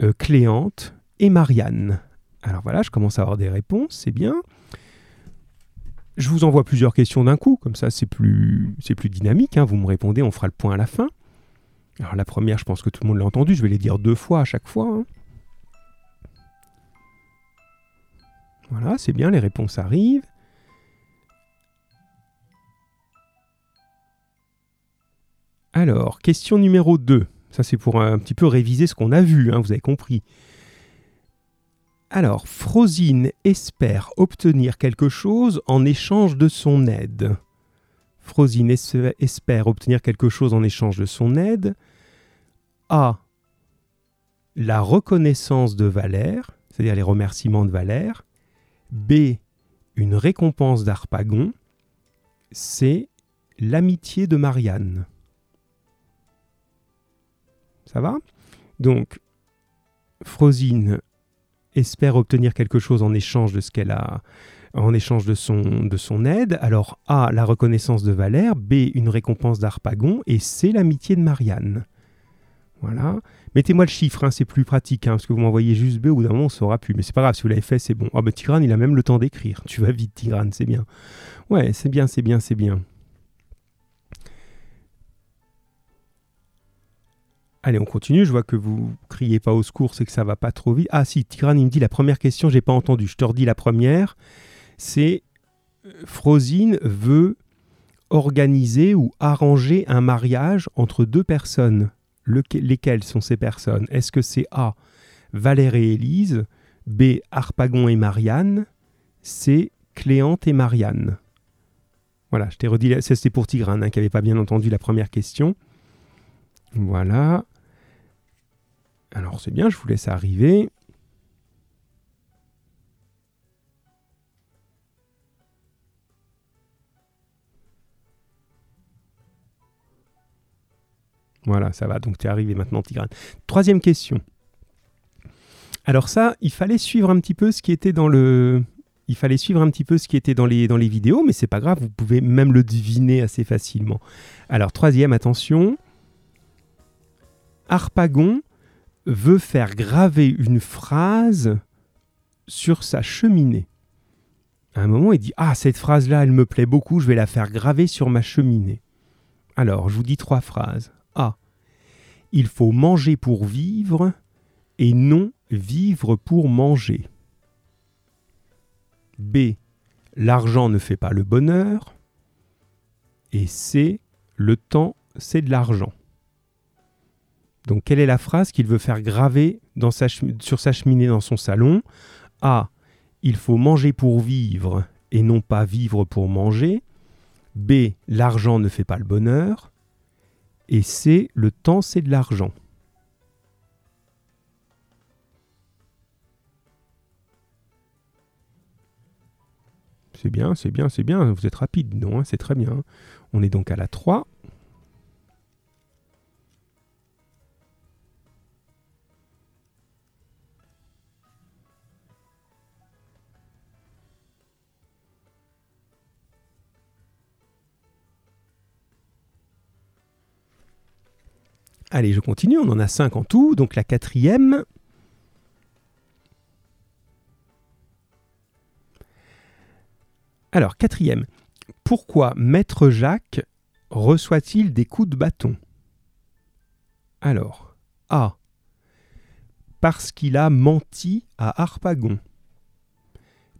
euh, Cléante et Marianne. Alors voilà, je commence à avoir des réponses, c'est bien. Je vous envoie plusieurs questions d'un coup, comme ça c'est plus, dynamique. hein. Vous me répondez, on fera le point à la fin. Alors la première, je pense que tout le monde l'a entendu, je vais les dire deux fois à chaque fois. hein. Voilà, c'est bien, les réponses arrivent. Alors, question numéro 2. Ça, c'est pour un petit peu réviser ce qu'on a vu, hein, vous avez compris. Alors, Frosine espère obtenir quelque chose en échange de son aide. Frosine es- espère obtenir quelque chose en échange de son aide. A. La reconnaissance de Valère, c'est-à-dire les remerciements de Valère. B. Une récompense d'Arpagon. C. L'amitié de Marianne. Ça va? Donc, Frosine espère obtenir quelque chose en échange de ce qu'elle a, en échange de son, de son aide. Alors, A, la reconnaissance de Valère, B, une récompense d'Arpagon, et C, l'amitié de Marianne. Voilà. Mettez-moi le chiffre, hein, c'est plus pratique, hein, parce que vous m'envoyez juste B, au bout d'un moment, on saura plus. Mais c'est pas grave, si vous l'avez fait, c'est bon. Ah, bah, Tigrane, il a même le temps d'écrire. Tu vas vite, Tigrane, c'est bien. Ouais, c'est bien, c'est bien, c'est bien. Allez, on continue. Je vois que vous criez pas au secours, c'est que ça va pas trop vite. Ah si, Tigrane, il me dit la première question, j'ai pas entendu. Je te redis la première. C'est euh, Frosine veut organiser ou arranger un mariage entre deux personnes. Lesquelles sont ces personnes? Est-ce que c'est A. Valère et Élise B. Harpagon et Marianne C. Cléante et Marianne? Voilà, je t'ai redit, c'était pour Tigrane hein, qui n'avait pas bien entendu la première question. Voilà. Alors c'est bien, je vous laisse arriver. Voilà, ça va, donc tu es arrivé maintenant, Tigrane. Troisième question. Alors ça, il fallait suivre un petit peu ce qui était dans le... Il fallait suivre un petit peu ce qui était dans les, vidéos, mais c'est pas grave, vous pouvez même le deviner assez facilement. Alors, troisième, attention. Harpagon veut faire graver une phrase sur sa cheminée. À un moment, il dit Ah, cette phrase-là, elle me plaît beaucoup, je vais la faire graver sur ma cheminée. Alors, je vous dis trois phrases. A. Il faut manger pour vivre et non vivre pour manger. B. L'argent ne fait pas le bonheur. Et C. Le temps, c'est de l'argent. Donc, quelle est la phrase qu'il veut faire graver sur sa cheminée dans son salon? A. Il faut manger pour vivre et non pas vivre pour manger. B. L'argent ne fait pas le bonheur. Et C. Le temps, c'est de l'argent. C'est bien, c'est bien, c'est bien. Vous êtes rapide, non hein, C'est très bien. On est donc à la 3. Allez, je continue. On en a 5 en tout. Donc la quatrième. Alors, quatrième. Pourquoi Maître Jacques reçoit-il des coups de bâton? Alors, A. Parce qu'il a menti à Harpagon.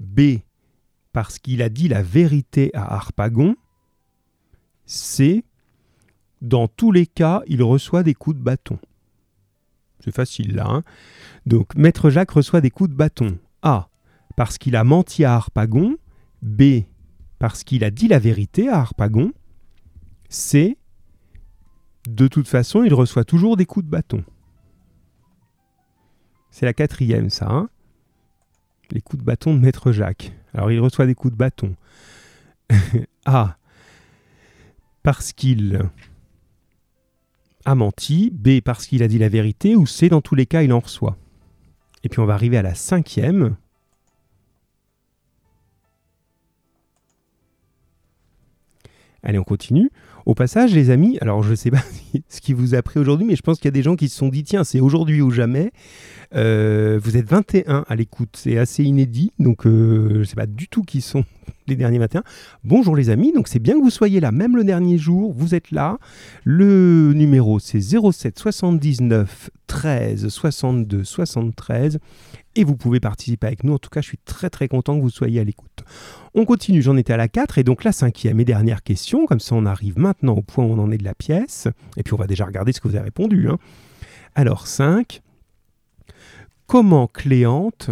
B. Parce qu'il a dit la vérité à Harpagon. C. Dans tous les cas, il reçoit des coups de bâton. C'est facile là. hein Donc, Maître Jacques reçoit des coups de bâton. A. Parce qu'il a menti à Harpagon. B. Parce qu'il a dit la vérité à Harpagon. C. De toute façon, il reçoit toujours des coups de bâton. C'est la quatrième, ça. hein Les coups de bâton de Maître Jacques. Alors, il reçoit des coups de bâton. A. Parce qu'il a menti. B. Parce qu'il a dit la vérité. Ou C. Dans tous les cas, il en reçoit. Et puis, on va arriver à la cinquième. Allez, on continue. Au passage, les amis, alors je ne sais pas ce qui vous a pris aujourd'hui, mais je pense qu'il y a des gens qui se sont dit tiens, c'est aujourd'hui ou jamais. Euh, vous êtes 21 à l'écoute, c'est assez inédit, donc euh, je ne sais pas du tout qui sont les derniers matins. Bonjour les amis, donc c'est bien que vous soyez là, même le dernier jour, vous êtes là. Le numéro c'est 07 79 13 62 73 et vous pouvez participer avec nous. En tout cas, je suis très très content que vous soyez à l'écoute. On continue, j'en étais à la 4 et donc la cinquième et dernière question, comme ça on arrive maintenant au point où on en est de la pièce, et puis on va déjà regarder ce que vous avez répondu. Hein. Alors 5, Comment Cléante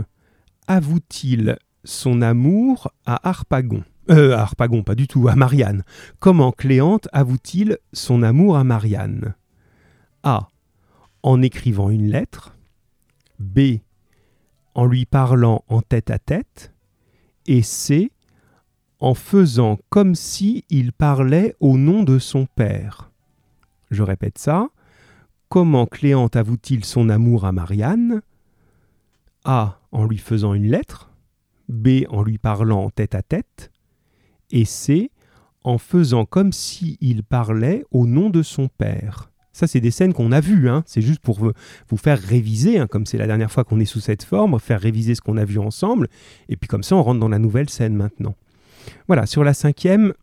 avoue-t-il son amour à Harpagon? Euh, Harpagon, pas du tout, à Marianne. Comment Cléante avoue-t-il son amour à Marianne? A. En écrivant une lettre. B. En lui parlant en tête à tête. Et C. En faisant comme si il parlait au nom de son père. Je répète ça. Comment Cléante avoue-t-il son amour à Marianne? A. en lui faisant une lettre, B. en lui parlant tête à tête, et C. en faisant comme s'il il parlait au nom de son père. Ça, c'est des scènes qu'on a vues, hein. c'est juste pour vous faire réviser, hein, comme c'est la dernière fois qu'on est sous cette forme, faire réviser ce qu'on a vu ensemble, et puis comme ça, on rentre dans la nouvelle scène maintenant. Voilà, sur la cinquième,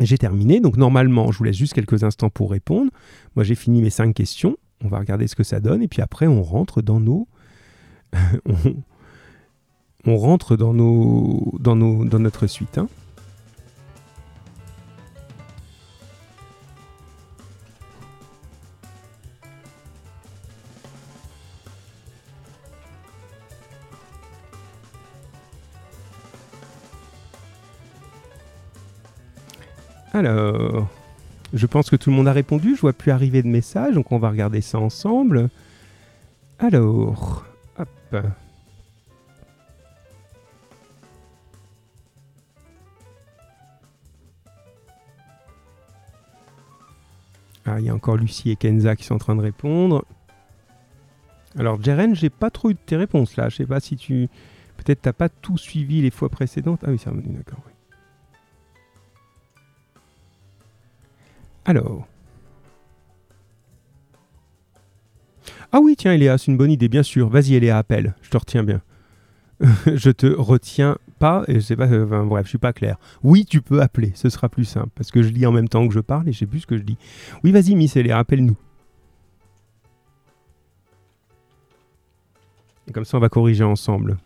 j'ai terminé, donc normalement, je vous laisse juste quelques instants pour répondre. Moi, j'ai fini mes cinq questions, on va regarder ce que ça donne, et puis après, on rentre dans nos on, rentre dans, nos, dans, nos, dans notre suite. Hein. Alors, je pense que tout le monde a répondu. Je vois plus arriver de messages, donc on va regarder ça ensemble. Alors, ah, il y a encore Lucie et Kenza qui sont en train de répondre. Alors, Jeren, j'ai pas trop eu de tes réponses là. Je sais pas si tu. Peut-être t'as pas tout suivi les fois précédentes. Ah oui, c'est revenu, d'accord. Alors. Ah oui, tiens, Eléa, c'est une bonne idée, bien sûr. Vas-y, Eléa, appelle. Je te retiens bien. je te retiens pas, et je sais pas, bref, je suis pas clair. Oui, tu peux appeler, ce sera plus simple, parce que je lis en même temps que je parle et je sais plus ce que je dis. Oui, vas-y, Miss Eléa, appelle-nous. Et comme ça, on va corriger ensemble.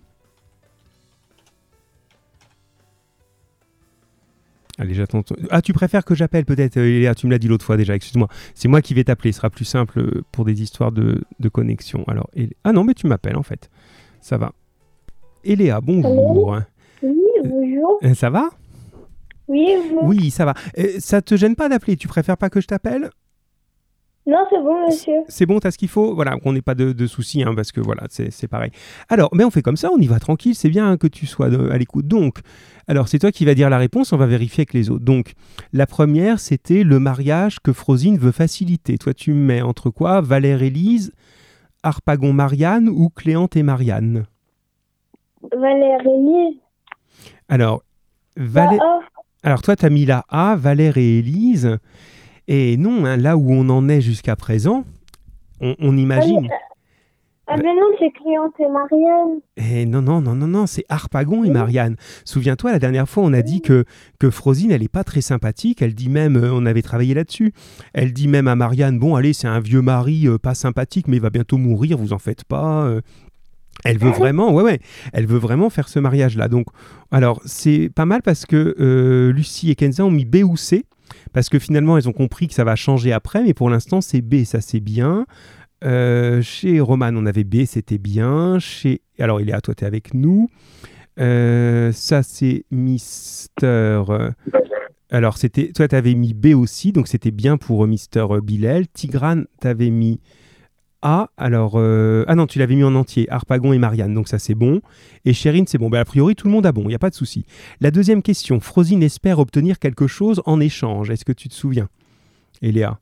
Allez, j'attends. Ah, tu préfères que j'appelle peut-être, Eléa Tu me l'as dit l'autre fois déjà, excuse-moi. C'est moi qui vais t'appeler, ce sera plus simple pour des histoires de, connexion. Alors, Ah non, mais tu m'appelles en fait. Ça va. Eléa, bonjour. Oui, bonjour. Euh, ça va? Oui, vous Oui, ça va. Euh, ça te gêne pas d'appeler? Tu préfères pas que je t'appelle? Non, c'est bon, monsieur. C'est bon, t'as ce qu'il faut Voilà, qu'on n'ait pas de, soucis, hein, parce que voilà, c'est pareil. Alors, mais on fait comme ça, on y va tranquille, c'est bien que tu sois à l'écoute. Donc, alors c'est toi qui vas dire la réponse, on va vérifier avec les autres. Donc, la première, c'était le mariage que Frosine veut faciliter. Toi, tu mets entre quoi? Valère Élise, Harpagon Marianne ou Cléante et Marianne? Valère Élise. Alors, Valère... Alors, toi, tu as mis la A, Valère et Élise. Et non, hein, là où on en est jusqu'à présent, on, imagine. Ah, mais non, c'est Cléante et Marianne. Eh non, non, non, non, non, c'est Harpagon et Marianne. Souviens-toi, la dernière fois, on a dit que, que Frosine, elle n'est pas très sympathique. Elle dit même, euh, on avait travaillé là-dessus, elle dit même à Marianne, bon, allez, c'est un vieux mari euh, pas sympathique, mais il va bientôt mourir, vous en faites pas. Euh. Elle veut vraiment, ouais, ouais, elle veut vraiment faire ce mariage-là. Donc, alors, c'est pas mal parce que Lucie et Kenza ont mis B ou C parce que finalement, elles ont compris que ça va changer après, mais pour l'instant, c'est B, ça c'est bien. Euh, chez Roman, on avait B, c'était bien. Chez... Alors, il est à toi, tu es avec nous. Euh, ça, c'est Mister. Alors, c'était toi, tu avais mis B aussi, donc c'était bien pour Mister Bilel. Tigran, tu avais mis ah, alors. Euh, ah non, tu l'avais mis en entier, Harpagon et Marianne, donc ça c'est bon. Et Chérine, c'est bon. Ben, a priori, tout le monde a bon, il n'y a pas de souci. La deuxième question Frosine espère obtenir quelque chose en échange. Est-ce que tu te souviens Eléa?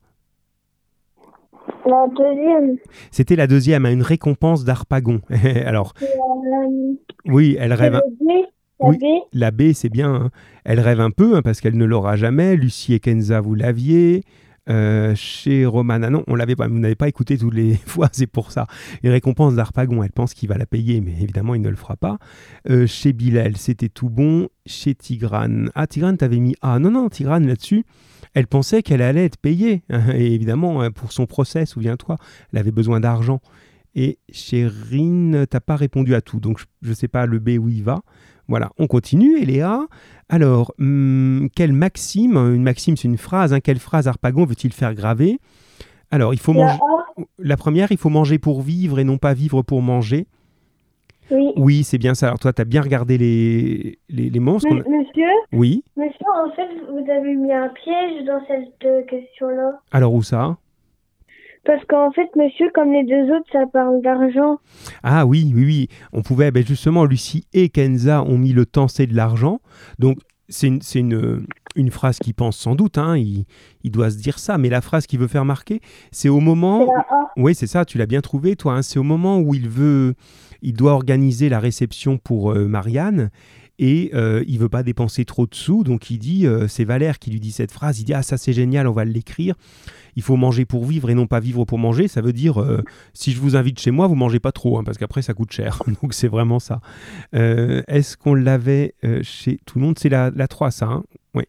La deuxième. C'était la deuxième, hein, une récompense d'Harpagon. alors. Euh, oui, elle rêve. La Oui. B. La B, c'est bien. hein. Elle rêve un peu hein, parce qu'elle ne l'aura jamais. Lucie et Kenza, vous l'aviez. Euh, chez Romana, non, on l'avait pas. Vous n'avez pas écouté toutes les fois, c'est pour ça. Les récompenses d'Arpagon, elle pense qu'il va la payer, mais évidemment, il ne le fera pas. Euh, chez Bilal, c'était tout bon. Chez Tigrane, ah, Tigrane, t'avais mis A. Non, non, Tigrane, là-dessus, elle pensait qu'elle allait être payée. Et évidemment, hein, pour son procès, souviens-toi, elle avait besoin d'argent. Et chez Rin, t'as pas répondu à tout. Donc, je ne sais pas le B où il va. Voilà, on continue. Et Léa, alors, hum, quelle maxime Une maxime, c'est une phrase. hein, quelle phrase Harpagon veut-il faire graver? Alors, il faut manger. La première, il faut manger pour vivre et non pas vivre pour manger. Oui. Oui, c'est bien ça. Alors, toi, tu as bien regardé les, les, les monstres. M- Monsieur, Oui. monsieur, en fait, vous avez mis un piège dans cette euh, question-là. Alors, où ça? Parce qu'en fait, monsieur, comme les deux autres, ça parle d'argent. Ah oui, oui, oui. On pouvait, ben justement, Lucie et Kenza ont mis le temps, c'est de l'argent. Donc, c'est une, une, une phrase qu'il pense sans doute. Hein. Il, il doit se dire ça. Mais la phrase qu'il veut faire marquer, c'est au moment. Oui, c'est ça, tu l'as bien trouvé, toi. hein. C'est au moment où il veut, il doit organiser la réception pour euh, Marianne et euh, il veut pas dépenser trop de sous, donc il dit, euh, c'est Valère qui lui dit cette phrase. Il dit ah ça c'est génial, on va l'écrire. Il faut manger pour vivre et non pas vivre pour manger. Ça veut dire euh, si je vous invite chez moi, vous mangez pas trop, hein, parce qu'après ça coûte cher. donc c'est vraiment ça. Euh, Est-ce qu'on l'avait euh, chez tout le monde? C'est la, la 3, ça. hein? Oui.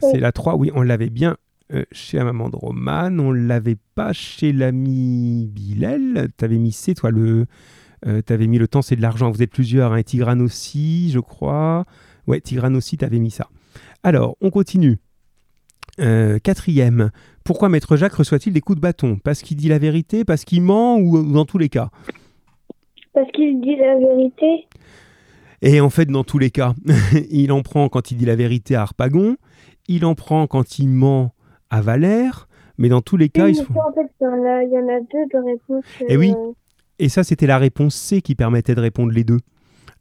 C'est la 3, oui, on l'avait bien euh, chez la maman de Romane, on l'avait pas chez l'ami Bilal. T'avais mis C, toi, le. euh, t'avais mis le temps, c'est de l'argent. Vous êtes plusieurs, hein, et Tigrane aussi, je crois. Ouais, Tigrane aussi, t'avais mis ça. Alors, on continue. Euh, quatrième. Pourquoi Maître Jacques reçoit-il des coups de bâton? Parce qu'il dit la vérité? Parce qu'il ment? Ou, ou dans tous les cas? Parce qu'il dit la vérité. Et en fait, dans tous les cas, il en prend quand il dit la vérité à Harpagon, il en prend quand il ment à Valère, mais dans tous les cas, Oui, ils en fait, il y, en a, il y en a deux de réponses. Eh oui. euh, Et ça, c'était la réponse C qui permettait de répondre les deux.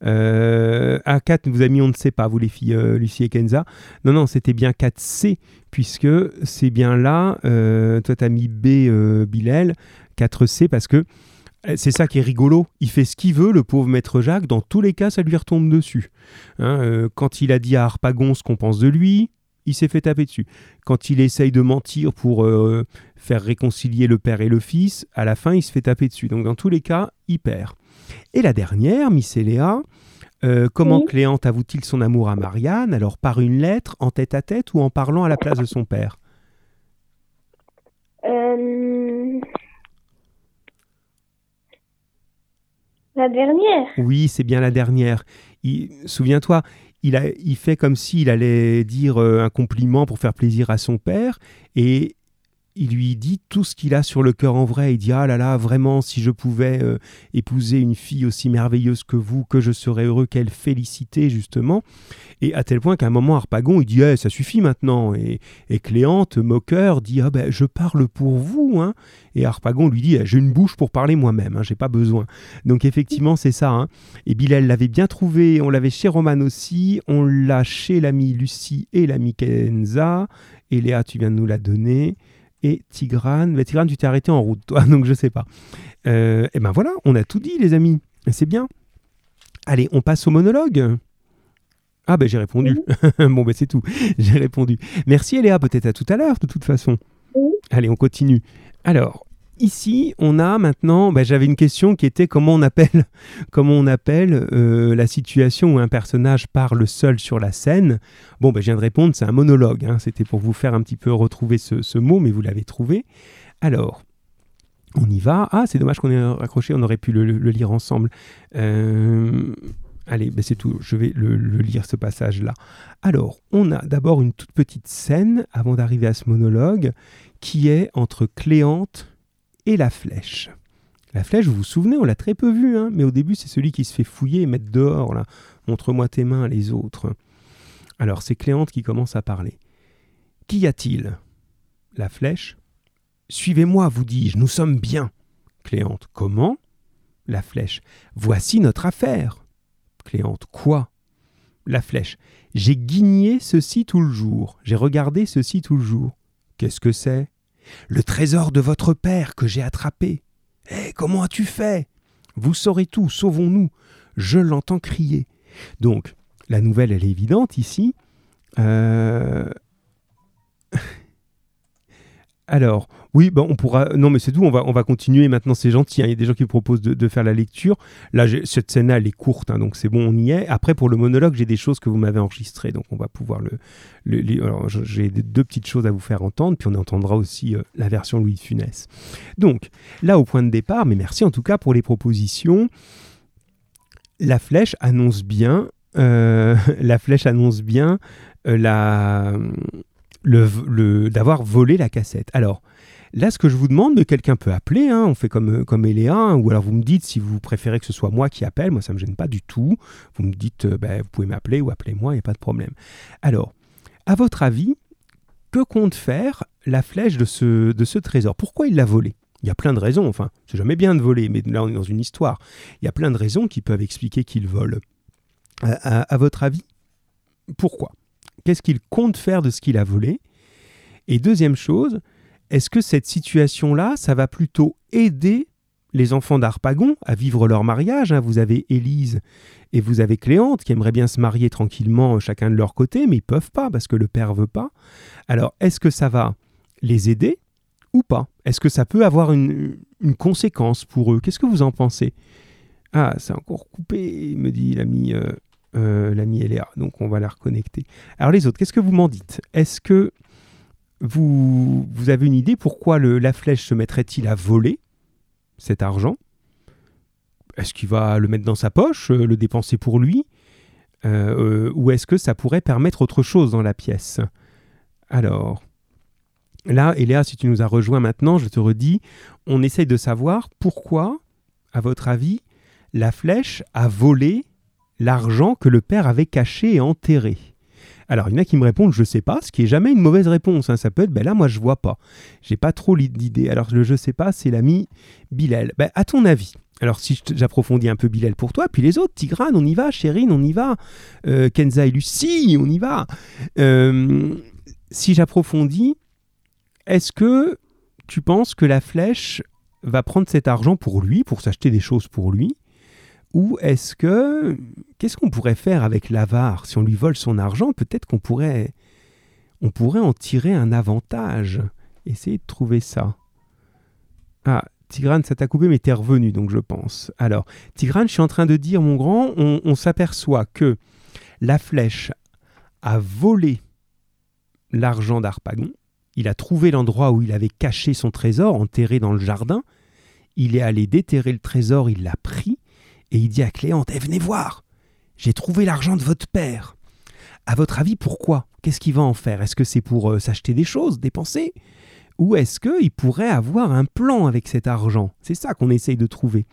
Euh, A4, vous avez mis on ne sait pas, vous les filles, euh, Lucie et Kenza. Non, non, c'était bien 4C, puisque c'est bien là, euh, toi tu as mis B, Bilal, 4C, parce que euh, c'est ça qui est rigolo. Il fait ce qu'il veut, le pauvre maître Jacques. Dans tous les cas, ça lui retombe dessus. Hein, quand il a dit à Harpagon ce qu'on pense de lui, il s'est fait taper dessus. Quand il essaye de mentir pour faire réconcilier le père et le fils, à la fin, il se fait taper dessus. Donc, dans tous les cas, il perd. Et la dernière, Miss Eléa, euh, comment Oui. Cléante avoue-t-il son amour à Marianne Alors, par une lettre, en tête à tête ou en parlant à la place de son père? Euh, La dernière. Oui, c'est bien la dernière. Souviens-toi, il, a, il fait comme s'il allait dire euh, un compliment pour faire plaisir à son père et il lui dit tout ce qu'il a sur le cœur en vrai. Il dit Ah là là, vraiment, si je pouvais euh, épouser une fille aussi merveilleuse que vous, que je serais heureux qu'elle félicité, justement. Et à tel point qu'à un moment, Harpagon, il dit Eh, Ça suffit maintenant. Et, et Cléante, moqueur, dit Ah ben, je parle pour vous. Hein. Et Harpagon lui dit Eh, J'ai une bouche pour parler moi-même, hein, j'ai pas besoin. Donc effectivement, c'est ça. hein. Et Bilal l'avait bien trouvé. On l'avait chez Roman aussi. On l'a chez l'ami Lucie et l'ami Kenza. Et Léa, tu viens de nous la donner. Et Tigrane, mais Tigrane, tu t'es arrêté en route, toi, donc je sais pas. Euh, et ben voilà, on a tout dit, les amis. C'est bien. Allez, on passe au monologue. Ah ben j'ai répondu. bon ben c'est tout. J'ai répondu. Merci Léa, peut-être à tout à l'heure, de toute façon. Oui. Allez, on continue. Alors, ici, on a maintenant, ben, j'avais une question qui était comment on appelle, comment on appelle euh, la situation où un personnage parle seul sur la scène. Bon, ben, je viens de répondre, c'est un monologue. hein. C'était pour vous faire un petit peu retrouver ce, mot, mais vous l'avez trouvé. Alors, on y va. Ah, c'est dommage qu'on ait raccroché, on aurait pu le, lire ensemble. Euh, Allez, ben c'est tout, je vais le lire ce passage-là. Alors, on a d'abord une toute petite scène avant d'arriver à ce monologue qui est entre Cléante et la flèche. La flèche, vous vous souvenez, on l'a très peu vue, hein, mais au début, c'est celui qui se fait fouiller et mettre dehors, là. Montre-moi tes mains, les autres. Alors, c'est Cléante qui commence à parler. Qu'y a-t-il? La flèche. Suivez-moi, vous dis-je, nous sommes bien. Cléante. Comment? La flèche. Voici notre affaire. Cléante. Quoi? La flèche. J'ai guigné ceci tout le jour. J'ai regardé ceci tout le jour. Qu'est-ce que c'est? Le trésor de votre père que j'ai attrapé. Eh, comment as-tu fait? Vous saurez tout, sauvons-nous. Je l'entends crier. Donc, la nouvelle, elle est évidente ici. Euh, alors, oui, bah, on pourra. Non, mais c'est tout. On va, on va continuer. Maintenant, c'est gentil. hein. Il y a des gens qui proposent de, faire la lecture. Là, cette scène-là, elle est courte, hein, donc c'est bon, on y est. Après, pour le monologue, j'ai des choses que vous m'avez enregistrées, donc on va pouvoir le. j'ai deux petites choses à vous faire entendre, puis on entendra aussi euh, la version Louis de Funès. Donc, là, au point de départ, mais merci en tout cas pour les propositions. La flèche annonce bien. Euh, la flèche annonce bien euh, la. Le, d'avoir volé la cassette. Alors, Là, ce que je vous demande, mais quelqu'un peut appeler, hein, on fait comme, euh, comme Eléa, hein, ou alors vous me dites si vous préférez que ce soit moi qui appelle, moi ça ne me gêne pas du tout. Vous me dites, euh, ben, vous pouvez m'appeler ou appelez-moi, il n'y a pas de problème. Alors, à votre avis, que compte faire la flèche de ce, de ce trésor? Pourquoi il l'a volé? Il y a plein de raisons, enfin, c'est jamais bien de voler, mais là on est dans une histoire. Il y a plein de raisons qui peuvent expliquer qu'il vole. à votre avis, pourquoi? Qu'est-ce qu'il compte faire de ce qu'il a volé? Et deuxième chose, est-ce que cette situation-là, ça va plutôt aider les enfants d'Arpagon à vivre leur mariage hein? Vous avez Élise et vous avez Cléante qui aimeraient bien se marier tranquillement euh, chacun de leur côté, mais ils peuvent pas parce que le père veut pas. Alors, est-ce que ça va les aider ou pas? Est-ce que ça peut avoir une, conséquence pour eux? Qu'est-ce que vous en pensez? Ah, c'est encore coupé, me dit l'ami euh, euh, l'ami Eléa. Donc, on va la reconnecter. Alors, les autres, qu'est-ce que vous m'en dites? Est-ce que vous, avez une idée pourquoi la flèche se mettrait-il à voler cet argent? Est-ce qu'il va le mettre dans sa poche, euh, le dépenser pour lui? Euh, euh, Ou est-ce que ça pourrait permettre autre chose dans la pièce? Alors, là, Eléa, si tu nous as rejoint maintenant, je te redis, on essaye de savoir pourquoi, à votre avis, la flèche a volé l'argent que le père avait caché et enterré. Alors, il y en a qui me répondent je sais pas, ce qui est jamais une mauvaise réponse. Hein. Ça peut être ben là, moi je vois pas. J'ai pas trop d'idées. Alors, le je sais pas, c'est l'ami Bilal. Ben, à ton avis alors si j'approfondis un peu Bilal pour toi, puis les autres, Tigrane, on y va, Chérine, on y va, euh, Kenza et Lucie, on y va. Euh, si j'approfondis, est-ce que tu penses que la flèche va prendre cet argent pour lui, pour s'acheter des choses pour lui, ou est-ce que qu'est-ce qu'on pourrait faire avec l'avare? Si on lui vole son argent Peut-être qu'on pourrait on pourrait en tirer un avantage. Essayez de trouver ça. Ah, Tigrane, ça t'a coupé, mais t'es revenu, donc je pense. Alors, Tigrane, je suis en train de dire, mon grand, on, on s'aperçoit que la flèche a volé l'argent d'Arpagon. Il a trouvé l'endroit où il avait caché son trésor, enterré dans le jardin. Il est allé déterrer le trésor, il l'a pris et il dit à Cléante eh, Venez voir, j'ai trouvé l'argent de votre père. À votre avis, pourquoi? Qu'est-ce qu'il va en faire? Est-ce que c'est pour euh, s'acheter des choses, dépenser Ou est-ce qu'il pourrait avoir un plan avec cet argent? C'est ça qu'on essaye de trouver.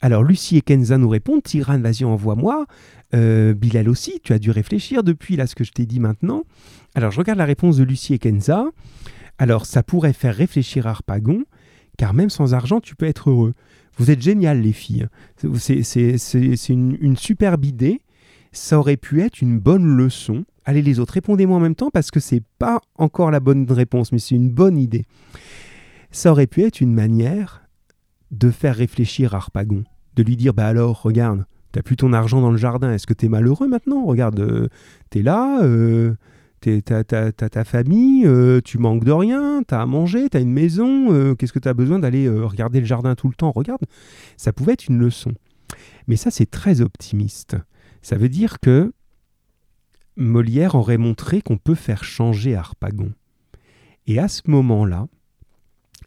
Alors Lucie et Kenza nous répondent Tiran, vas-y, envoie-moi. Euh, Bilal aussi, tu as dû réfléchir depuis là ce que je t'ai dit maintenant. Alors je regarde la réponse de Lucie et Kenza. Alors ça pourrait faire réfléchir Arpagon, car même sans argent, tu peux être heureux. Vous êtes géniales, les filles. C'est une, superbe idée. Ça aurait pu être une bonne leçon. Allez, les autres, répondez-moi en même temps parce que c'est pas encore la bonne réponse, mais c'est une bonne idée. Ça aurait pu être une manière de faire réfléchir Harpagon, de lui dire Bah alors, regarde, t'as plus ton argent dans le jardin, est-ce que t'es malheureux maintenant? Regarde, euh, t'es là, euh, T'as ta famille, euh, tu manques de rien, t'as à manger, t'as une maison, euh, qu'est-ce que t'as besoin d'aller euh, regarder le jardin tout le temps? Regarde, ça pouvait être une leçon. Mais ça, c'est très optimiste. Ça veut dire que Molière aurait montré qu'on peut faire changer Harpagon. Et à ce moment-là,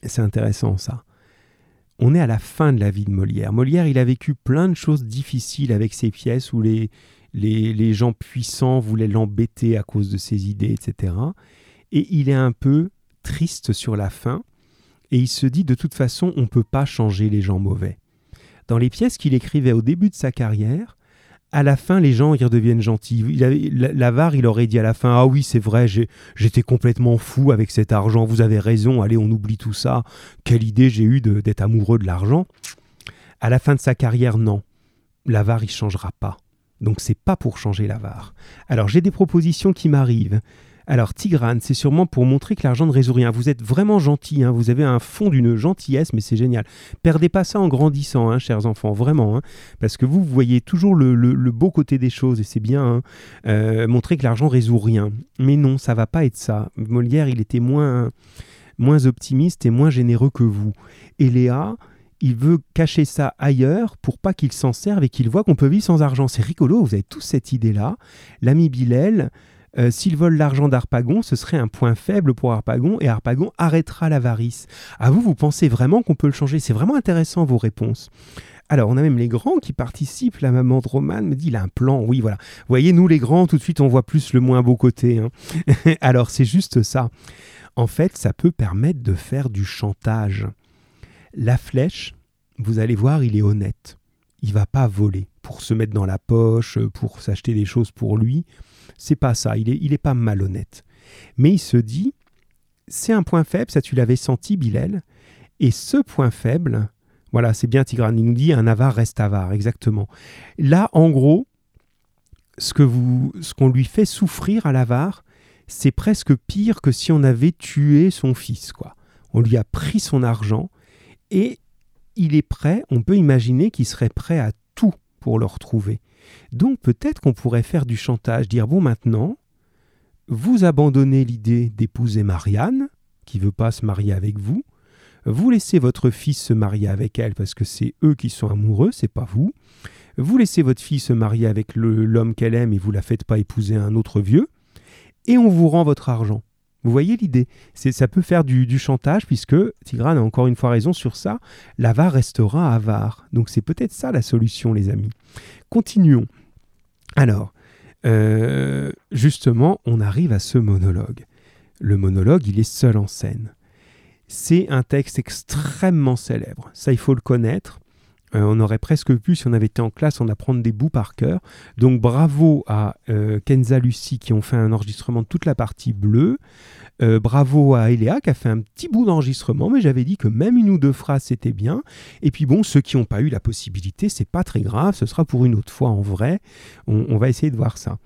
c'est intéressant ça, on est à la fin de la vie de Molière. Molière, il a vécu plein de choses difficiles avec ses pièces où les, les, gens puissants voulaient l'embêter à cause de ses idées, etc. Et il est un peu triste sur la fin, et il se dit de toute façon, on ne peut pas changer les gens mauvais. Dans les pièces qu'il écrivait au début de sa carrière, à la fin, les gens ils redeviennent gentils. L'avare, il aurait dit à la fin Ah oui, c'est vrai, j'étais complètement fou avec cet argent, vous avez raison, allez, on oublie tout ça. Quelle idée j'ai eue d'être amoureux de l'argent. À la fin de sa carrière, non. L'avare, il changera pas. Donc c'est pas pour changer l'avare. Alors j'ai des propositions qui m'arrivent. Alors, Tigrane, c'est sûrement pour montrer que l'argent ne résout rien. Vous êtes vraiment gentil, hein. vous avez un fond d'une gentillesse, mais c'est génial. Perdez pas ça en grandissant, hein, chers enfants, vraiment. Hein. parce que vous, voyez toujours le, beau côté des choses, et c'est bien. Euh, montrer que l'argent résout rien. Mais non, ça va pas être ça. Molière, il était moins, moins optimiste et moins généreux que vous. Et Léa, il veut cacher ça ailleurs pour pas qu'il s'en serve et qu'il voit qu'on peut vivre sans argent. C'est rigolo, vous avez tous cette idée-là. L'ami Bilel, euh, s'il vole l'argent d'Arpagon, ce serait un point faible pour Arpagon et Arpagon arrêtera l'avarice. À vous, vous pensez vraiment qu'on peut le changer? C'est vraiment intéressant vos réponses. Alors, on a même les grands qui participent. La maman de Roman me dit il a un plan. Oui, voilà. Vous voyez, nous, les grands, tout de suite, on voit plus le moins beau côté. Hein. Alors, c'est juste ça. En fait, ça peut permettre de faire du chantage. La flèche, vous allez voir, il est honnête. Il va pas voler pour se mettre dans la poche, pour s'acheter des choses pour lui. C'est pas ça, il est, il est pas malhonnête. Mais il se dit, c'est un point faible, ça tu l'avais senti, Bilal. Et ce point faible, voilà, c'est bien Tigran, il nous dit un avare reste avare, exactement. Là, en gros, ce ce qu'on lui fait souffrir à l'avare, c'est presque pire que si on avait tué son fils, quoi. On lui a pris son argent et il est prêt, on peut imaginer qu'il serait prêt à tout pour le retrouver. Donc peut-être qu'on pourrait faire du chantage, dire bon maintenant, vous abandonnez l'idée d'épouser Marianne, qui veut pas se marier avec vous, vous laissez votre fils se marier avec elle parce que c'est eux qui sont amoureux, c'est pas vous. Vous laissez votre fille se marier avec l'homme qu'elle aime et vous la faites pas épouser un autre vieux, et on vous rend votre argent. Vous voyez l'idée Ça peut faire du, chantage, puisque Tigrane a encore une fois raison sur ça. L'avare restera avare. Donc c'est peut-être ça la solution, les amis. Continuons. Alors, euh, justement, on arrive à ce monologue. Le monologue, il est seul en scène. C'est un texte extrêmement célèbre. Ça, il faut le connaître. Euh, on aurait presque pu, si on avait été en classe, en apprendre des bouts par cœur. Donc bravo à euh, Kenza Lucie qui ont fait un enregistrement de toute la partie bleue. Euh, bravo à Eléa qui a fait un petit bout d'enregistrement, mais j'avais dit que même une ou deux phrases c'était bien. Et puis bon, ceux qui n'ont pas eu la possibilité, c'est pas très grave, ce sera pour une autre fois en vrai. On, on va essayer de voir ça.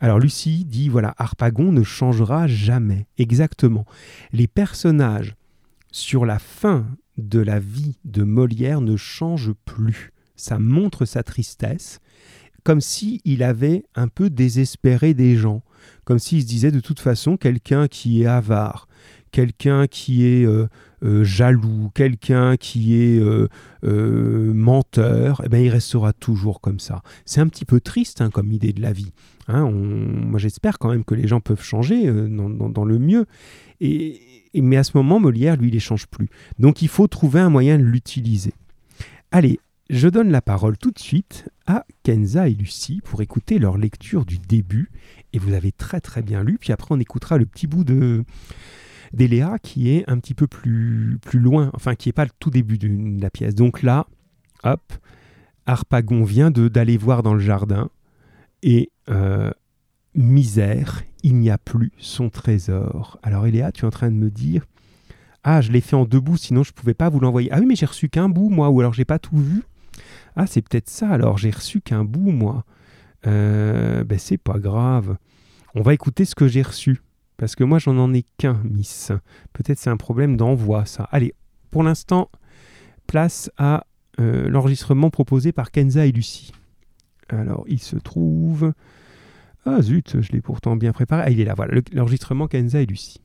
Alors Lucie dit voilà, Harpagon ne changera jamais. Exactement. Les personnages sur la fin de la vie de Molière ne change plus. Ça montre sa tristesse, comme si il avait un peu désespéré des gens, comme s'il se disait de toute façon quelqu'un qui est avare, quelqu'un qui est euh, euh, jaloux, quelqu'un qui est euh, menteur, eh ben, il restera toujours comme ça. C'est un petit peu triste hein, comme idée de la vie. Hein. moi j'espère quand même que les gens peuvent changer dans, dans, le mieux. Et, mais à ce moment, Molière, lui, il change plus. Donc il faut trouver un moyen de l'utiliser. Allez, je donne la parole tout de suite à Kenza et Lucie pour écouter leur lecture du début. Et vous avez très très bien lu. Puis après, on écoutera le petit bout de d'Eléa qui est un petit peu plus, plus loin, enfin qui n'est pas le tout début de la pièce. Donc là, hop, Harpagon vient d'aller voir dans le jardin et euh, misère, il n'y a plus son trésor. Alors Eléa, tu es en train de me dire Ah, je l'ai fait en deux bouts, sinon je ne pouvais pas vous l'envoyer. Ah oui, mais j'ai reçu qu'un bout, moi, ou alors j'ai pas tout vu. Ah, c'est peut-être ça, alors j'ai reçu qu'un bout, moi. Euh, ben c'est pas grave. On va écouter ce que j'ai reçu. Parce que moi, j'en en ai qu'un, Miss. Peut-être c'est un problème d'envoi, ça. Allez, pour l'instant, place à euh, l'enregistrement proposé par Kenza et Lucie. Alors, il se trouve ah zut, je l'ai pourtant bien préparé. Ah, il est là, voilà, l'enregistrement Kenza et Lucie.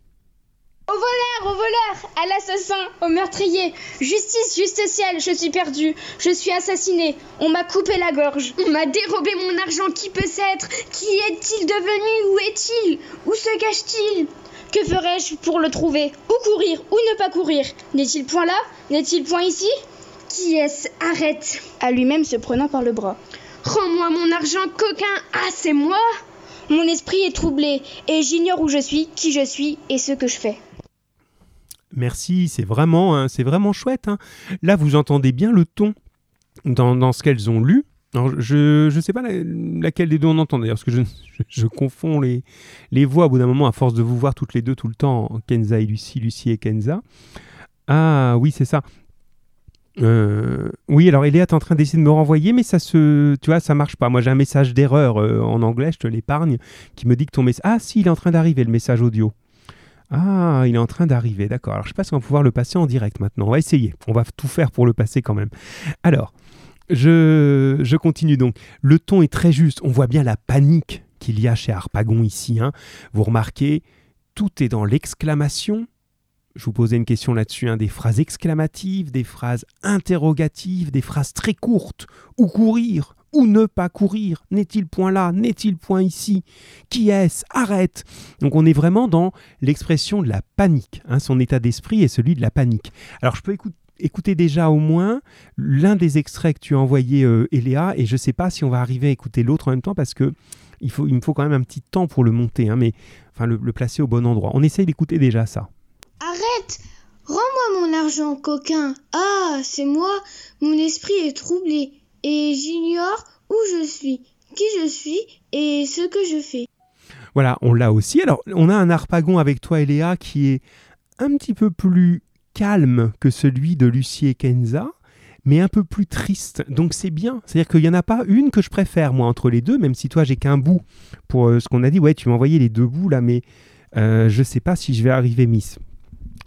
À l'assassin, au meurtrier. Justice, juste ciel, je suis perdu. Je suis assassiné. On m'a coupé la gorge. On m'a dérobé mon argent. Qui peut être Qui est-il devenu Où est-il Où se cache-t-il? Que ferais-je pour le trouver? Où courir Où ne pas courir? N'est-il point là? N'est-il point ici? Qui est-ce? Arrête À lui-même se prenant par le bras. Rends-moi mon argent, coquin Ah, c'est moi mon esprit est troublé et j'ignore où je suis, qui je suis et ce que je fais. Merci, c'est vraiment, hein, c'est vraiment chouette. Hein. Là, vous entendez bien le ton dans, ce qu'elles ont lu. je ne sais pas laquelle des deux on entend d'ailleurs, parce que je, confonds les, les voix au bout d'un moment à force de vous voir toutes les deux tout le temps, Kenza et Lucie, Lucie et Kenza. Ah oui, c'est ça. Euh, oui, alors Eléa est en train d'essayer de me renvoyer, mais ça se, tu vois, ça marche pas. Moi, j'ai un message d'erreur euh, en anglais, je te l'épargne, qui me dit que ton message. Ah, si, il est en train d'arriver le message audio. Ah, il est en train d'arriver, d'accord. Alors, je sais pas si on va pouvoir le passer en direct maintenant. On va essayer. On va tout faire pour le passer quand même. Alors, je, je continue donc. Le ton est très juste. On voit bien la panique qu'il y a chez Harpagon ici. Hein. Vous remarquez, tout est dans l'exclamation je vous posais une question là-dessus, hein, des phrases exclamatives, des phrases interrogatives, des phrases très courtes. Où courir Où ne pas courir N'est-il point là? N'est-il point ici? Qui est-ce? Arrête Donc on est vraiment dans l'expression de la panique. Hein, son état d'esprit est celui de la panique. Alors je peux écouter déjà au moins l'un des extraits que tu as envoyé, euh, Eléa, et je ne sais pas si on va arriver à écouter l'autre en même temps parce que il, faut, me faut quand même un petit temps pour le monter, hein, mais enfin le placer au bon endroit. On essaye d'écouter déjà ça. Arrête Rends-moi mon argent, coquin. Ah, c'est moi. Mon esprit est troublé et j'ignore où je suis, qui je suis et ce que je fais. Voilà, on l'a aussi. Alors, on a un harpagon avec toi, Eléa, qui est un petit peu plus calme que celui de Lucie et Kenza, mais un peu plus triste. Donc c'est bien. C'est-à-dire qu'il n'y en a pas une que je préfère, moi, entre les deux, même si toi, j'ai qu'un bout. Pour euh, ce qu'on a dit, ouais, tu m'as envoyé les deux bouts, là, mais euh, je ne sais pas si je vais arriver, Miss.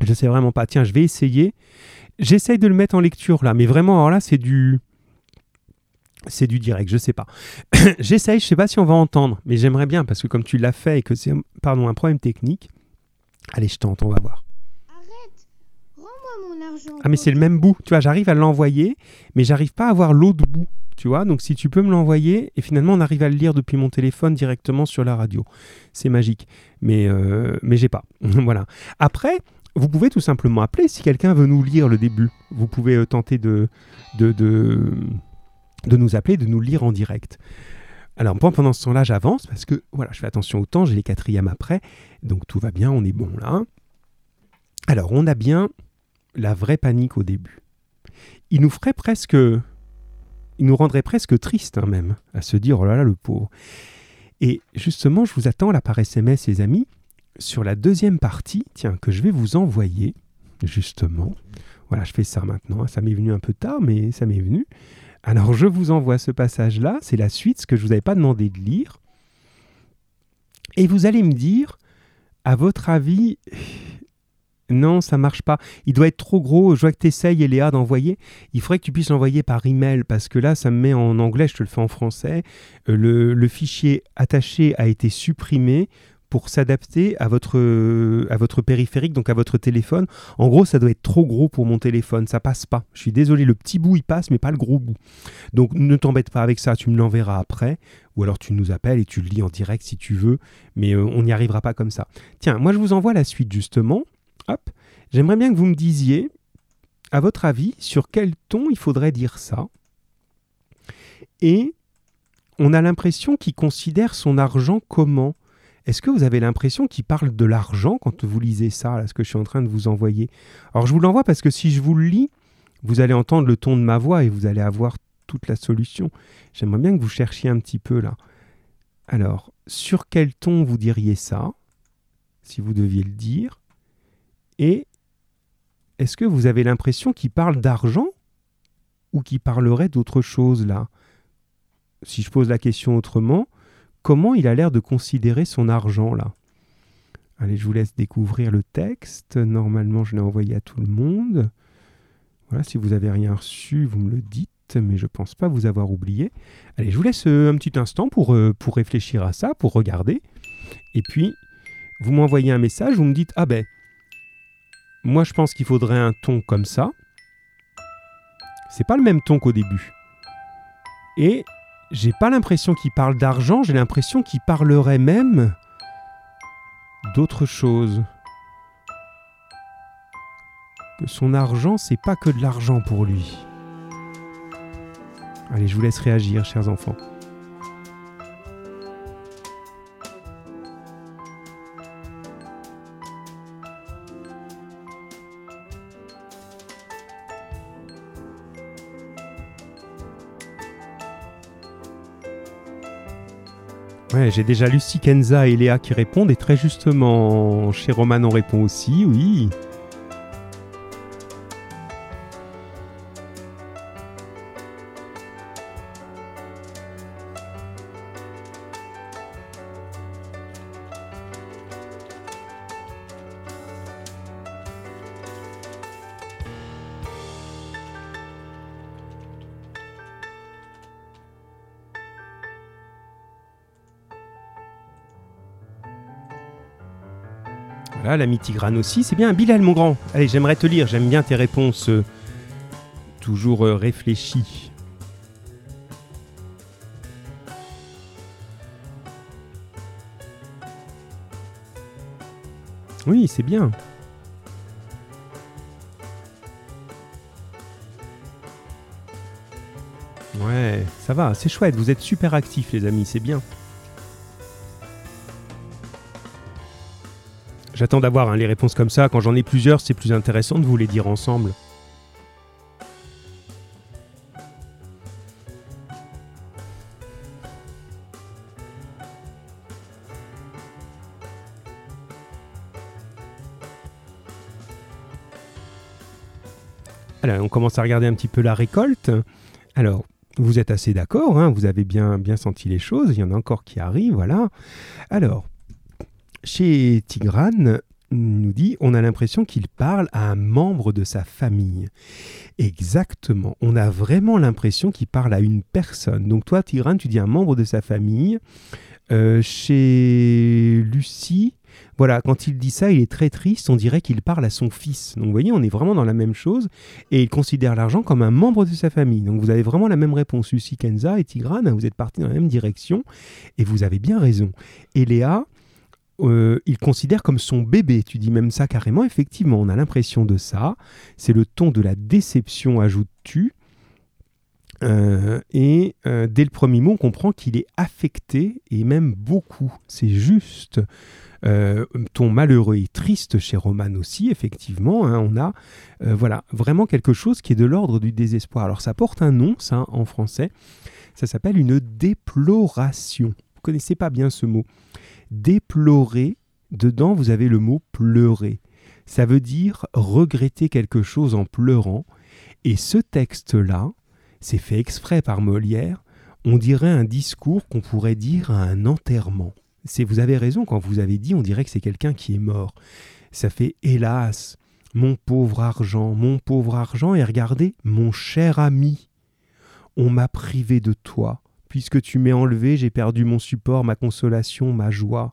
Je sais vraiment pas. Tiens, je vais essayer. J'essaye de le mettre en lecture là, mais vraiment, alors là, c'est du. C'est du direct, je sais pas. J'essaye, je sais pas si on va entendre, mais j'aimerais bien parce que comme tu l'as fait et que c'est pardon, un problème technique. Allez, je tente, on va voir. Arrête Rends-moi mon argent. Ah, mais c'est le même bout. Tu vois, j'arrive à l'envoyer, mais j'arrive pas à voir l'autre bout. Tu vois, donc si tu peux me l'envoyer, et finalement on arrive à le lire depuis mon téléphone directement sur la radio. C'est magique. Mais, euh, mais j'ai pas. voilà. Après, vous pouvez tout simplement appeler si quelqu'un veut nous lire le début. Vous pouvez euh, tenter de, de, de, nous appeler, de nous lire en direct. Alors pendant ce temps-là, j'avance parce que voilà, je fais attention au temps, j'ai les quatrièmes après, donc tout va bien, on est bon là. Alors on a bien la vraie panique au début. Il nous ferait presque, il nous rendrait presque triste hein, même à se dire oh là là le pauvre. Et justement, je vous attends là par SMS, les amis sur la deuxième partie, tiens, que je vais vous envoyer, justement. Voilà, je fais ça maintenant. Hein. Ça m'est venu un peu tard, mais ça m'est venu. Alors, je vous envoie ce passage-là. C'est la suite, ce que je ne vous avais pas demandé de lire. Et vous allez me dire, à votre avis, non, ça marche pas. Il doit être trop gros. Je vois que tu essayes, Léa, d'envoyer. Il faudrait que tu puisses l'envoyer par email parce que là, ça me met en anglais, je te le fais en français. Euh, le fichier attaché a été supprimé pour s'adapter à votre, à votre périphérique, donc à votre téléphone. En gros, ça doit être trop gros pour mon téléphone, ça passe pas. Je suis désolé, le petit bout il passe, mais pas le gros bout. Donc ne t'embête pas avec ça, tu me l'enverras après, ou alors tu nous appelles et tu le lis en direct si tu veux, mais euh, on n'y arrivera pas comme ça. Tiens, moi je vous envoie la suite justement. Hop, j'aimerais bien que vous me disiez, à votre avis, sur quel ton il faudrait dire ça. Et on a l'impression qu'il considère son argent comment? Est-ce que vous avez l'impression qu'il parle de l'argent quand vous lisez ça, là, ce que je suis en train de vous envoyer? Alors je vous l'envoie parce que si je vous le lis, vous allez entendre le ton de ma voix et vous allez avoir toute la solution. J'aimerais bien que vous cherchiez un petit peu là. Alors, sur quel ton vous diriez ça, si vous deviez le dire? Et est-ce que vous avez l'impression qu'il parle d'argent ou qu'il parlerait d'autre chose là? Si je pose la question autrement, comment il a l'air de considérer son argent là? Allez, je vous laisse découvrir le texte. Normalement, je l'ai envoyé à tout le monde. Voilà, si vous n'avez rien reçu, vous me le dites, mais je ne pense pas vous avoir oublié. Allez, je vous laisse euh, un petit instant pour, euh, pour réfléchir à ça, pour regarder. Et puis, vous m'envoyez un message, vous me dites Ah ben, moi je pense qu'il faudrait un ton comme ça. C'est pas le même ton qu'au début. Et j'ai pas l'impression qu'il parle d'argent, j'ai l'impression qu'il parlerait même d'autre chose. Que son argent, c'est pas que de l'argent pour lui. Allez, je vous laisse réagir, chers enfants. Ouais, j'ai déjà Lucie, Kenza et Léa qui répondent, et très justement, chez Roman, on répond aussi, oui. Voilà, l'ami Tigrane aussi. C'est bien, Bilal, mon grand. Allez, j'aimerais te lire. J'aime bien tes réponses. euh, toujours euh, réfléchies. Oui, c'est bien. Ouais, ça va, c'est chouette. Vous êtes super actifs, les amis, c'est bien. J'attends d'avoir hein, les réponses comme ça. Quand j'en ai plusieurs, c'est plus intéressant de vous les dire ensemble. Alors, on commence à regarder un petit peu la récolte. Alors, vous êtes assez d'accord, hein, vous avez bien, bien senti les choses. Il y en a encore qui arrivent, voilà. Alors, chez Tigrane, nous dit, on a l'impression qu'il parle à un membre de sa famille. Exactement. On a vraiment l'impression qu'il parle à une personne. Donc toi, Tigrane, tu dis un membre de sa famille. Euh, chez Lucie, voilà, quand il dit ça, il est très triste. On dirait qu'il parle à son fils. Donc vous voyez, on est vraiment dans la même chose. Et il considère l'argent comme un membre de sa famille. Donc vous avez vraiment la même réponse. Lucie, Kenza et Tigrane, vous êtes partis dans la même direction. Et vous avez bien raison. Et Léa, euh, il considère comme son bébé. Tu dis même ça carrément. Effectivement, on a l'impression de ça. C'est le ton de la déception, ajoutes-tu. Euh, et euh, dès le premier mot, on comprend qu'il est affecté et même beaucoup. C'est juste. Ton malheureux et triste chez Roman aussi, effectivement. hein, on a voilà vraiment quelque chose qui est de l'ordre du désespoir. Alors ça porte un nom, ça, en français. Ça s'appelle une déploration. Vous connaissez pas bien ce mot. Déplorer, dedans, vous avez le mot pleurer. Ça veut dire regretter quelque chose en pleurant. Et ce texte-là, c'est fait exprès par Molière, on dirait un discours qu'on pourrait dire à un enterrement. C'est, vous avez raison quand vous avez dit, on dirait que c'est quelqu'un qui est mort. Ça fait hélas, mon pauvre argent, mon pauvre argent, et regardez, mon cher ami, on m'a privé de toi. Puisque tu m'es enlevé, j'ai perdu mon support, ma consolation, ma joie.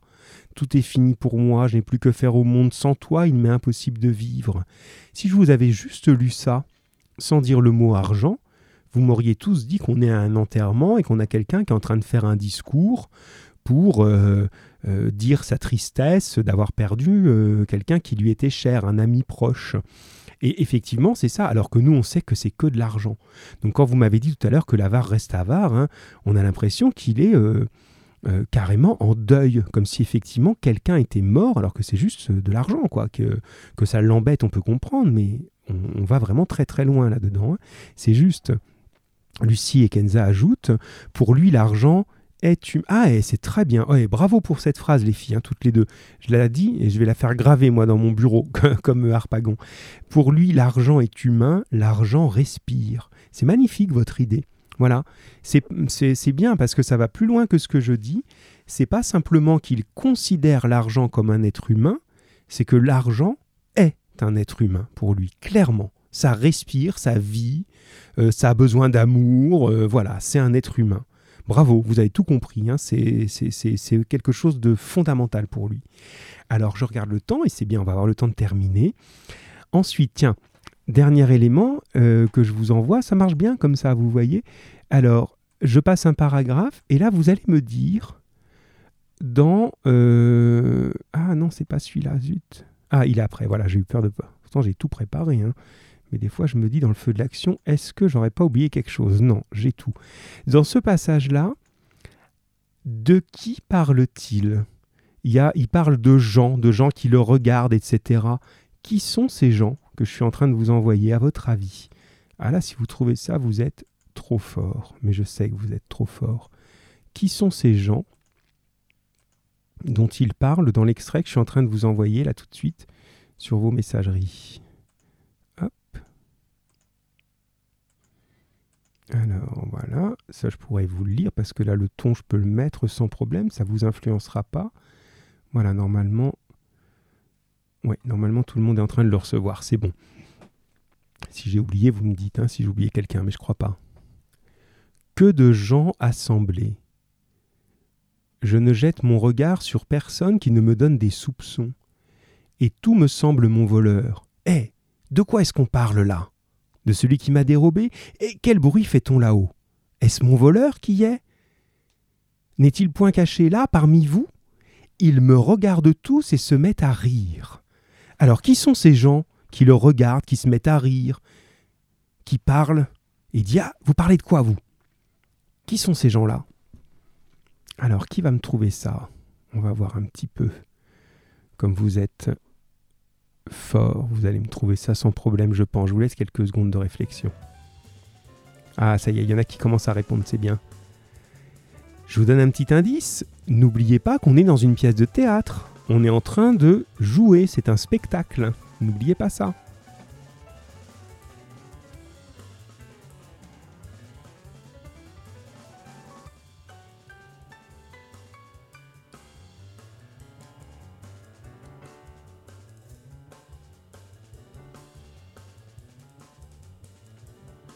Tout est fini pour moi, je n'ai plus que faire au monde. Sans toi, il m'est impossible de vivre. Si je vous avais juste lu ça, sans dire le mot argent, vous m'auriez tous dit qu'on est à un enterrement et qu'on a quelqu'un qui est en train de faire un discours pour euh, euh, dire sa tristesse d'avoir perdu euh, quelqu'un qui lui était cher, un ami proche. Et effectivement, c'est ça, alors que nous, on sait que c'est que de l'argent. Donc quand vous m'avez dit tout à l'heure que l'avare reste avare, hein, on a l'impression qu'il est euh, euh, carrément en deuil, comme si effectivement quelqu'un était mort, alors que c'est juste de l'argent, quoi. Que, que ça l'embête, on peut comprendre, mais on, on va vraiment très très loin là-dedans. hein. C'est juste, Lucie et Kenza ajoutent, pour lui l'argent Ah, et c'est très bien. Ouais, bravo pour cette phrase, les filles, hein, toutes les deux. Je l'ai dit et je vais la faire graver, moi, dans mon bureau, comme Harpagon. Pour lui, l'argent est humain, l'argent respire. C'est magnifique, votre idée. Voilà. C'est bien parce que ça va plus loin que ce que je dis. C'est pas simplement qu'il considère l'argent comme un être humain, c'est que l'argent est un être humain pour lui, clairement. Ça respire, ça vit, euh, ça a besoin d'amour, euh, voilà, c'est un être humain. Bravo, vous avez tout compris, hein, c'est quelque chose de fondamental pour lui. Alors je regarde le temps, et c'est bien, on va avoir le temps de terminer. Ensuite, tiens, dernier élément euh, que je vous envoie, ça marche bien comme ça, vous voyez. Alors, je passe un paragraphe, et là, vous allez me dire, dans... euh, Ah non, c'est pas celui-là, zut. Ah, il est après, voilà, j'ai eu peur de... Pourtant, j'ai tout préparé, hein. Mais des fois, je me dis dans le feu de l'action, est-ce que j'aurais pas oublié quelque chose? Non, j'ai tout. Dans ce passage-là, de qui parle-t-il? Il, il parle de gens, de gens qui le regardent, etc. Qui sont ces gens que je suis en train de vous envoyer, à votre avis? Ah là, si vous trouvez ça, vous êtes trop fort. Mais je sais que vous êtes trop fort. Qui sont ces gens dont il parle? Dans l'extrait que je suis en train de vous envoyer là tout de suite sur vos messageries Alors voilà, ça je pourrais vous le lire parce que là le ton je peux le mettre sans problème, ça vous influencera pas. Voilà, normalement, ouais, normalement tout le monde est en train de le recevoir, c'est bon. Si j'ai oublié, vous me dites hein, si j'ai oublié quelqu'un, mais je crois pas. Que de gens assemblés. Je ne jette mon regard sur personne qui ne me donne des soupçons. et tout me semble mon voleur. Eh, de quoi est-ce qu'on parle là? De celui qui m'a dérobé Et quel bruit fait-on là-haut? Est-ce mon voleur qui est? N'est-il point caché là parmi vous? Ils me regardent tous et se mettent à rire. Alors qui sont ces gens qui le regardent, qui se mettent à rire, qui parlent? Et disent Ah, vous parlez de quoi vous? Qui sont ces gens-là? Alors qui va me trouver ça? On va voir un petit peu. Comme vous êtes fort, vous allez me trouver ça sans problème, je pense. Je vous laisse quelques secondes de réflexion. Ah, ça y est, il y en a qui commencent à répondre, c'est bien. Je vous donne un petit indice. N'oubliez pas qu'on est dans une pièce de théâtre. On est en train de jouer, c'est un spectacle. N'oubliez pas ça.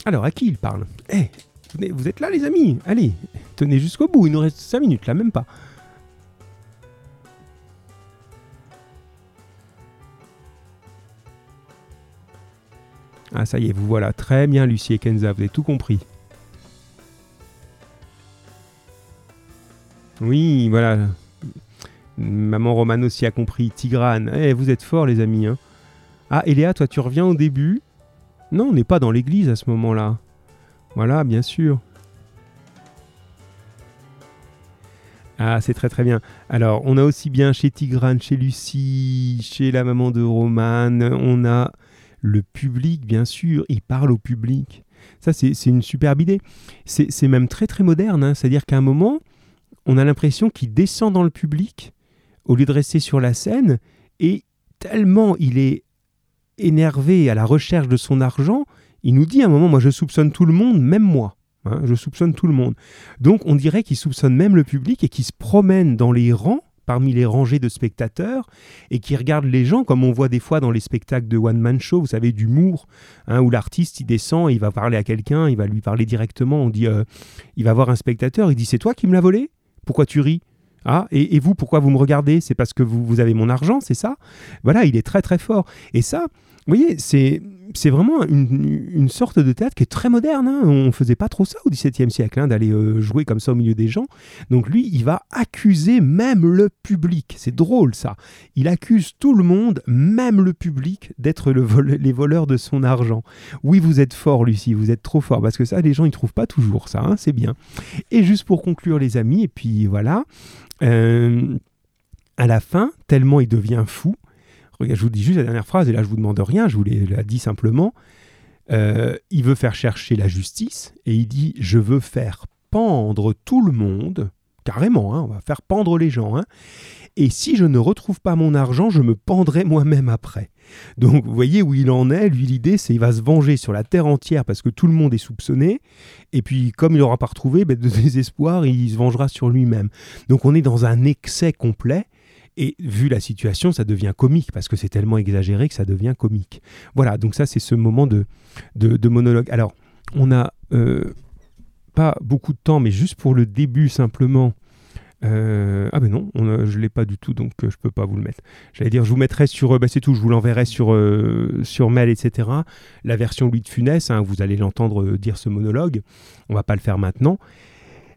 Alors, à qui il parle Eh, vous êtes là les amis Allez, tenez jusqu'au bout, il nous reste 5 minutes là, même pas. Ah ça y est, vous voilà. Très bien Lucie et Kenza, vous avez tout compris. Oui, voilà. Maman Romane aussi a compris. Tigrane. Eh, vous êtes forts les amis. Hein. Ah, Eléa, toi tu reviens au début Non, on n'est pas dans l'église à ce moment-là. Voilà, bien sûr. Ah, c'est très très bien. Alors, on a aussi bien chez Tigrane, chez Lucie, chez la maman de Romane, on a le public, bien sûr, il parle au public. Ça, c'est une superbe idée. C'est même très très moderne. Hein. C'est-à-dire qu'à un moment, on a l'impression qu'il descend dans le public au lieu de rester sur la scène et tellement il est énervé à la recherche de son argent, il nous dit à un moment, moi je soupçonne tout le monde, même moi. Hein, je soupçonne tout le monde. Donc on dirait qu'il soupçonne même le public et qu'il se promène dans les rangs parmi les rangées de spectateurs et qui regarde les gens comme on voit des fois dans les spectacles de one man show, vous savez d'humour, hein, où l'artiste il descend, il va parler à quelqu'un, il va lui parler directement, on dit, euh, il va voir un spectateur, il dit c'est toi qui me l'as volé? Pourquoi tu ris? Ah, et, vous, pourquoi vous me regardez? C'est parce que vous, vous avez mon argent, c'est ça? Voilà, il est très très fort. Et ça, vous voyez, c'est c'est vraiment une, sorte de théâtre qui est très moderne. Hein. On ne faisait pas trop ça au XVIIe siècle, hein, d'aller euh, jouer comme ça au milieu des gens. Donc lui, il va accuser même le public. C'est drôle ça. Il accuse tout le monde, même le public, d'être le les voleurs de son argent. Oui, vous êtes fort, Lucie, vous êtes trop fort, parce que ça, les gens, ils trouvent pas toujours ça. Hein, c'est bien. Et juste pour conclure, les amis, et puis voilà. Euh, à la fin, tellement il devient fou, je vous dis juste la dernière phrase, et là je vous demande rien, je vous l'ai dit simplement. Euh, il veut faire chercher la justice, et il dit Je veux faire pendre tout le monde, carrément, hein, on va faire pendre les gens, hein, et si je ne retrouve pas mon argent, je me pendrai moi-même après. Donc vous voyez où il en est, lui l'idée c'est il va se venger sur la terre entière parce que tout le monde est soupçonné, et puis comme il n'aura pas retrouvé, ben, de désespoir, il se vengera sur lui-même. Donc on est dans un excès complet, et vu la situation, ça devient comique, parce que c'est tellement exagéré que ça devient comique. Voilà, donc ça c'est ce moment de, de, monologue. Alors, on n'a euh, pas beaucoup de temps, mais juste pour le début simplement. Euh, ah ben non, je ne l'ai pas du tout, donc euh, je peux pas vous le mettre. J'allais dire, je vous mettrai sur, bah c'est tout, je vous l'enverrai sur, sur mail, etc. La version Louis de Funès, hein, vous allez l'entendre dire ce monologue. On va pas le faire maintenant.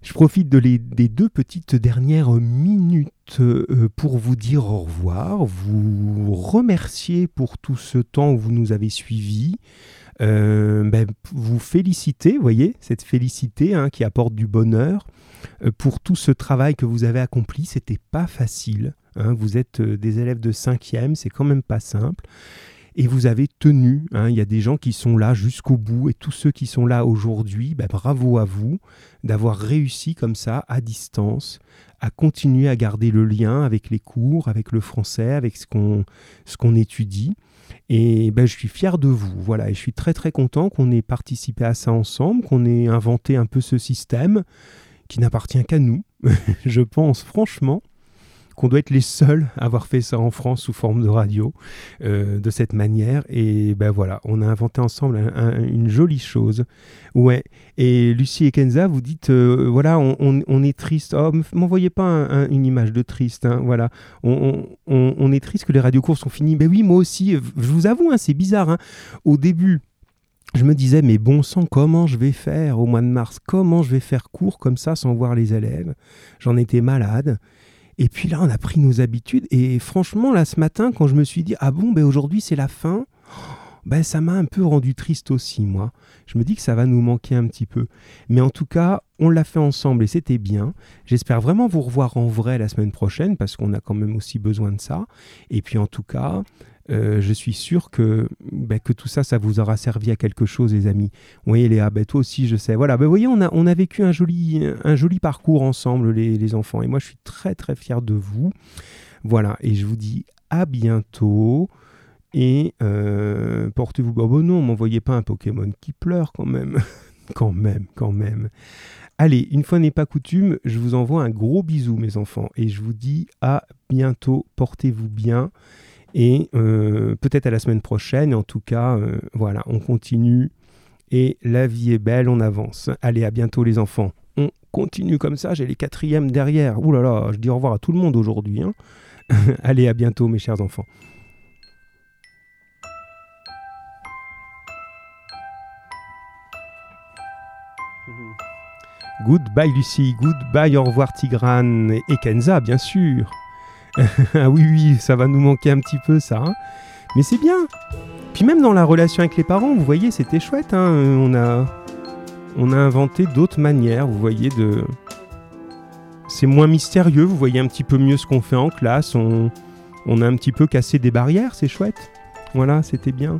Je profite des deux petites dernières minutes euh, pour vous dire au revoir, vous remercier pour tout ce temps où vous nous avez suivis, euh, ben, vous féliciter, voyez, cette félicité hein, qui apporte du bonheur euh, pour tout ce travail que vous avez accompli. C'était pas facile. Hein. vous êtes des élèves de cinquième, c'est quand même pas simple et vous avez tenu. Hein. Il y a des gens qui sont là jusqu'au bout et tous ceux qui sont là aujourd'hui, bah, bravo à vous d'avoir réussi comme ça à distance à continuer à garder le lien avec les cours, avec le français, avec ce qu'on ce qu'on étudie. Et ben, je suis fier de vous, voilà, et je suis très très content qu'on ait participé à ça ensemble, qu'on ait inventé un peu ce système qui n'appartient qu'à nous, je pense franchement. Qu'on doit être les seuls à avoir fait ça en France sous forme de radio, euh, de cette manière. Et ben voilà, on a inventé ensemble une jolie chose. Ouais. Et Lucie et Kenza, vous dites, euh, voilà, on, est triste. Oh, m'envoyez pas une image de triste. Hein, voilà, on, est triste que les radiocours sont finis. Ben oui, moi aussi. Je vous avoue, hein, c'est bizarre. Hein. Au début, je me disais, mais bon sang, comment je vais faire au mois de mars? Comment je vais faire cours comme ça sans voir les élèves? J'en étais malade. Et puis là, on a pris nos habitudes. Et franchement, là, ce matin, quand je me suis dit, ah bon, ben aujourd'hui, c'est la fin, ben, ça m'a un peu rendu triste aussi, moi. Je me dis que ça va nous manquer un petit peu. Mais en tout cas, on l'a fait ensemble et c'était bien. J'espère vraiment vous revoir en vrai la semaine prochaine parce qu'on a quand même aussi besoin de ça. Et puis en tout cas, euh, je suis sûr que, ben, que tout ça, ça vous aura servi à quelque chose, les amis. Voyez, Léa, ben, toi aussi, je sais. Voilà, ben, vous voyez, on a, on a vécu un joli, un joli parcours ensemble, les, enfants. Et moi, je suis très, très fier de vous. Voilà, et je vous dis à bientôt. Et euh, portez-vous. Oh, bon, non, m'envoyez pas un Pokémon qui pleure quand même. quand même, quand même. Allez, une fois n'est pas coutume, je vous envoie un gros bisou, mes enfants. Et je vous dis à bientôt. Portez-vous bien et euh, peut-être à la semaine prochaine. En tout cas, euh, voilà, on continue et la vie est belle, on avance. Allez, à bientôt les enfants. On continue comme ça, j'ai les quatrièmes derrière. Ouh là là, je dis au revoir à tout le monde aujourd'hui. Hein. Allez, à bientôt mes chers enfants. Goodbye Lucie, goodbye, au revoir Tigrane et Kenza bien sûr. ah oui, oui, ça va nous manquer un petit peu, ça. Hein. Mais c'est bien. Puis même dans la relation avec les parents, vous voyez, c'était chouette. Hein. On, a, on a inventé d'autres manières, vous voyez, de... C'est moins mystérieux, vous voyez un petit peu mieux ce qu'on fait en classe. On, on a un petit peu cassé des barrières, c'est chouette. Voilà, c'était bien.